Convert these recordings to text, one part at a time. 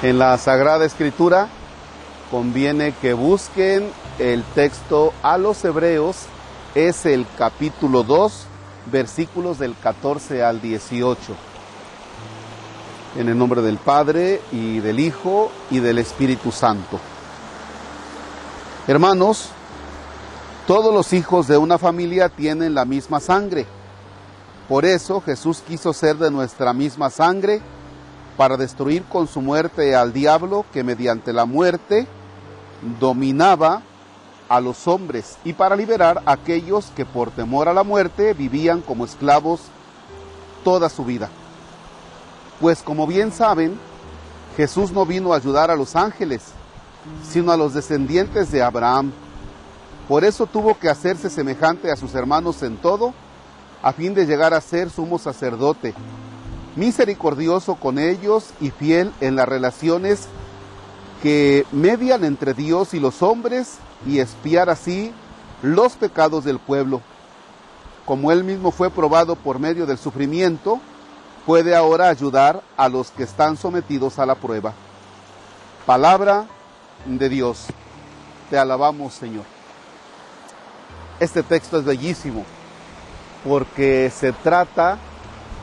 En la Sagrada Escritura conviene que busquen el texto a los Hebreos, es el capítulo 2, versículos del 14 al 18. En el nombre del Padre y del Hijo y del Espíritu Santo. Hermanos, todos los hijos de una familia tienen la misma sangre. Por eso Jesús quiso ser de nuestra misma sangre para destruir con su muerte al diablo que mediante la muerte dominaba a los hombres y para liberar a aquellos que por temor a la muerte vivían como esclavos toda su vida. Pues como bien saben, Jesús no vino a ayudar a los ángeles, sino a los descendientes de Abraham. Por eso tuvo que hacerse semejante a sus hermanos en todo, a fin de llegar a ser sumo sacerdote misericordioso con ellos y fiel en las relaciones que median entre Dios y los hombres y espiar así los pecados del pueblo. Como él mismo fue probado por medio del sufrimiento, puede ahora ayudar a los que están sometidos a la prueba. Palabra de Dios. Te alabamos, Señor. Este texto es bellísimo porque se trata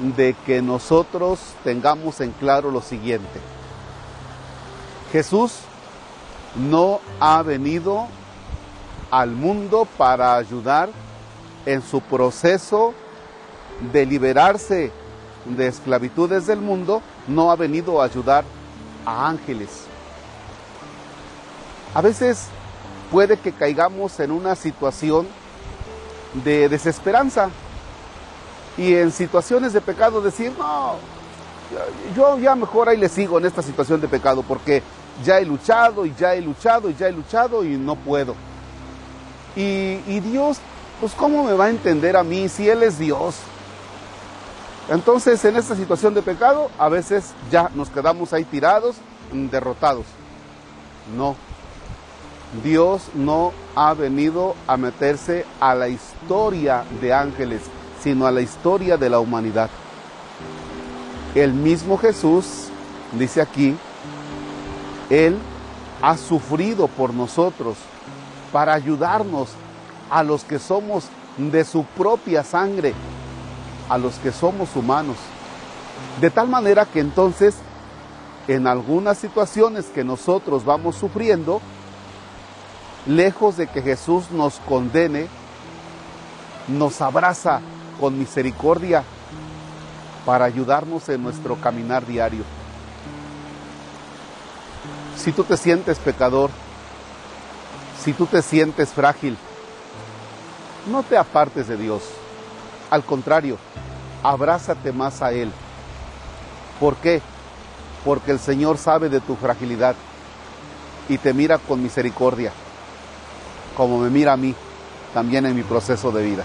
de que nosotros tengamos en claro lo siguiente. Jesús no ha venido al mundo para ayudar en su proceso de liberarse de esclavitudes del mundo, no ha venido a ayudar a ángeles. A veces puede que caigamos en una situación de desesperanza y en situaciones de pecado decir, no, yo ya mejor ahí le sigo en esta situación de pecado porque ya he luchado y ya he luchado y ya he luchado y no puedo. Y, y Dios, pues ¿cómo me va a entender a mí si Él es Dios? Entonces en esta situación de pecado a veces ya nos quedamos ahí tirados, derrotados. No, Dios no ha venido a meterse a la historia de ángeles sino a la historia de la humanidad. El mismo Jesús, dice aquí, Él ha sufrido por nosotros para ayudarnos a los que somos de su propia sangre, a los que somos humanos. De tal manera que entonces, en algunas situaciones que nosotros vamos sufriendo, lejos de que Jesús nos condene, nos abraza con misericordia para ayudarnos en nuestro caminar diario. Si tú te sientes pecador, si tú te sientes frágil, no te apartes de Dios. Al contrario, abrázate más a Él. ¿Por qué? Porque el Señor sabe de tu fragilidad y te mira con misericordia, como me mira a mí también en mi proceso de vida.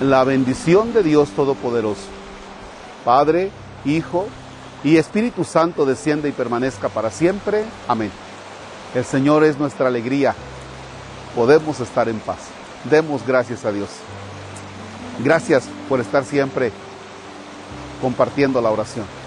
la bendición de Dios Todopoderoso, Padre, Hijo y Espíritu Santo descienda y permanezca para siempre. Amén. El Señor es nuestra alegría. Podemos estar en paz. Demos gracias a Dios. Gracias por estar siempre compartiendo la oración.